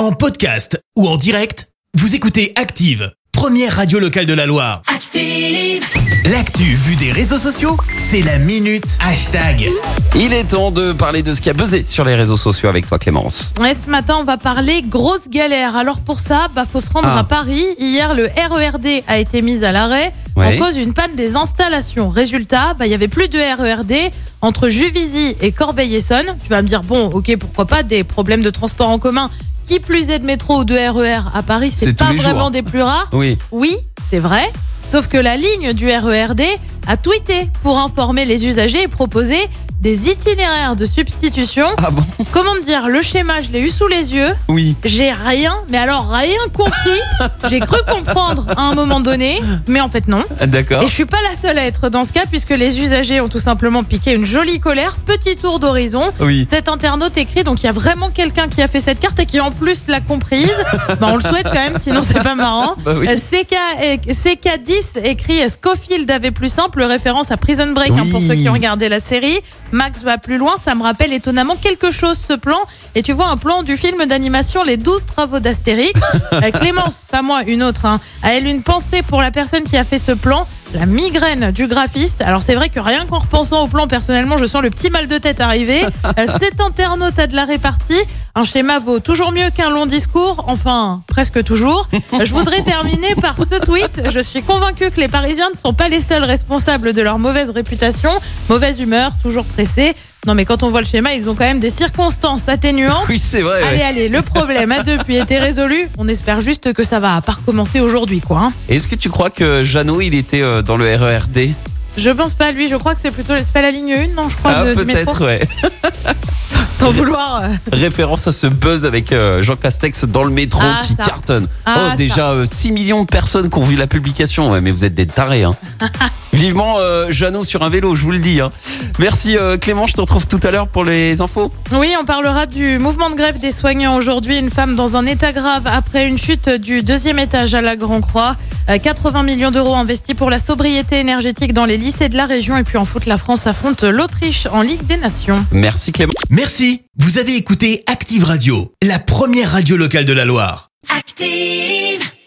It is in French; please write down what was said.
En podcast ou en direct, vous écoutez Active, première radio locale de la Loire. Active. L'actu vue des réseaux sociaux, c'est la minute hashtag. Il est temps de parler de ce qui a buzzé sur les réseaux sociaux avec toi Clémence. Ouais, ce matin, on va parler grosse galère. Alors pour ça, bah faut se rendre Ah. à Paris. Hier, le RERD a été mis à l'arrêt Ouais. en cause d'une panne des installations. Résultat, bah il y avait plus de RERD entre Juvisy et Corbeil-Essonnes. Tu vas me dire bon, ok, pourquoi pas des problèmes de transport en commun. Qui plus est de métro ou de RER à Paris, C'est pas jours. vraiment des plus rares. Oui. Oui, c'est vrai. Sauf que la ligne du RERD a tweeté pour informer les usagers et proposer des itinéraires de substitution. Ah bon Comment dire, le schéma, je l'ai eu sous les yeux. Oui. J'ai rien, mais alors rien compris. J'ai cru comprendre à un moment donné, mais en fait non. D'accord. Et je suis pas la seule à être dans ce cas puisque les usagers ont tout simplement piqué une jolie colère. Petit tour d'horizon. Oui. Cet internaute écrit donc il y a vraiment quelqu'un qui a fait cette carte et qui en plus l'a comprise. bah, on le souhaite quand même, sinon c'est pas marrant. Bah oui. Euh, CK, euh, CK10 écrit euh, Scofield avait plus simple, référence à Prison Break hein, pour ceux qui ont regardé la série. Max va plus loin, ça me rappelle étonnamment quelque chose ce plan. Et tu vois un plan du film d'animation Les 12 travaux d'Astérix. Euh, Clémence, pas moi, une autre, hein, a elle une pensée pour la personne qui a fait ce plan la migraine du graphiste. Alors c'est vrai que rien qu'en repensant au plan personnellement, je sens le petit mal de tête arriver. Euh, Cet internaute a de la répartie. Un schéma vaut toujours mieux qu'un long discours, enfin presque toujours. Je voudrais terminer par ce tweet. Je suis convaincue que les Parisiens ne sont pas les seuls responsables de leur mauvaise réputation, mauvaise humeur, toujours pressés. Non mais quand on voit le schéma, ils ont quand même des circonstances atténuantes. Oui, c'est vrai. Allez, ouais. allez, le problème a depuis été résolu. On espère juste que ça va pas recommencer aujourd'hui, quoi. hein. Est-ce que tu crois que Jeannot, il était euh, dans le RERD Je pense pas à lui, je crois que c'est plutôt c'est pas la ligne 1, non, je crois, Ah, de- du métro. peut-être, ouais. Sans vouloir. euh, Référence à ce buzz avec euh, Jean Castex dans le métro Ah, qui ça. cartonne. Ah, oh, déjà euh, 6 millions de personnes qui ont vu la publication. Ouais, mais vous êtes des tarés. Hein. Vivement euh, Jeannot sur un vélo, je vous le dis. hein. Merci euh, Clément, je te retrouve tout à l'heure pour les infos. Oui, on parlera du mouvement de grève des soignants aujourd'hui. Une femme dans un état grave après une chute du deuxième étage à la Grand Croix. Euh, 80 millions d'euros investis pour la sobriété énergétique dans les lycées de la région. Et puis en foot, la France affronte l'Autriche en Ligue des Nations. Merci Clément. Merci, vous avez écouté Active Radio, la première radio locale de la Loire. Active.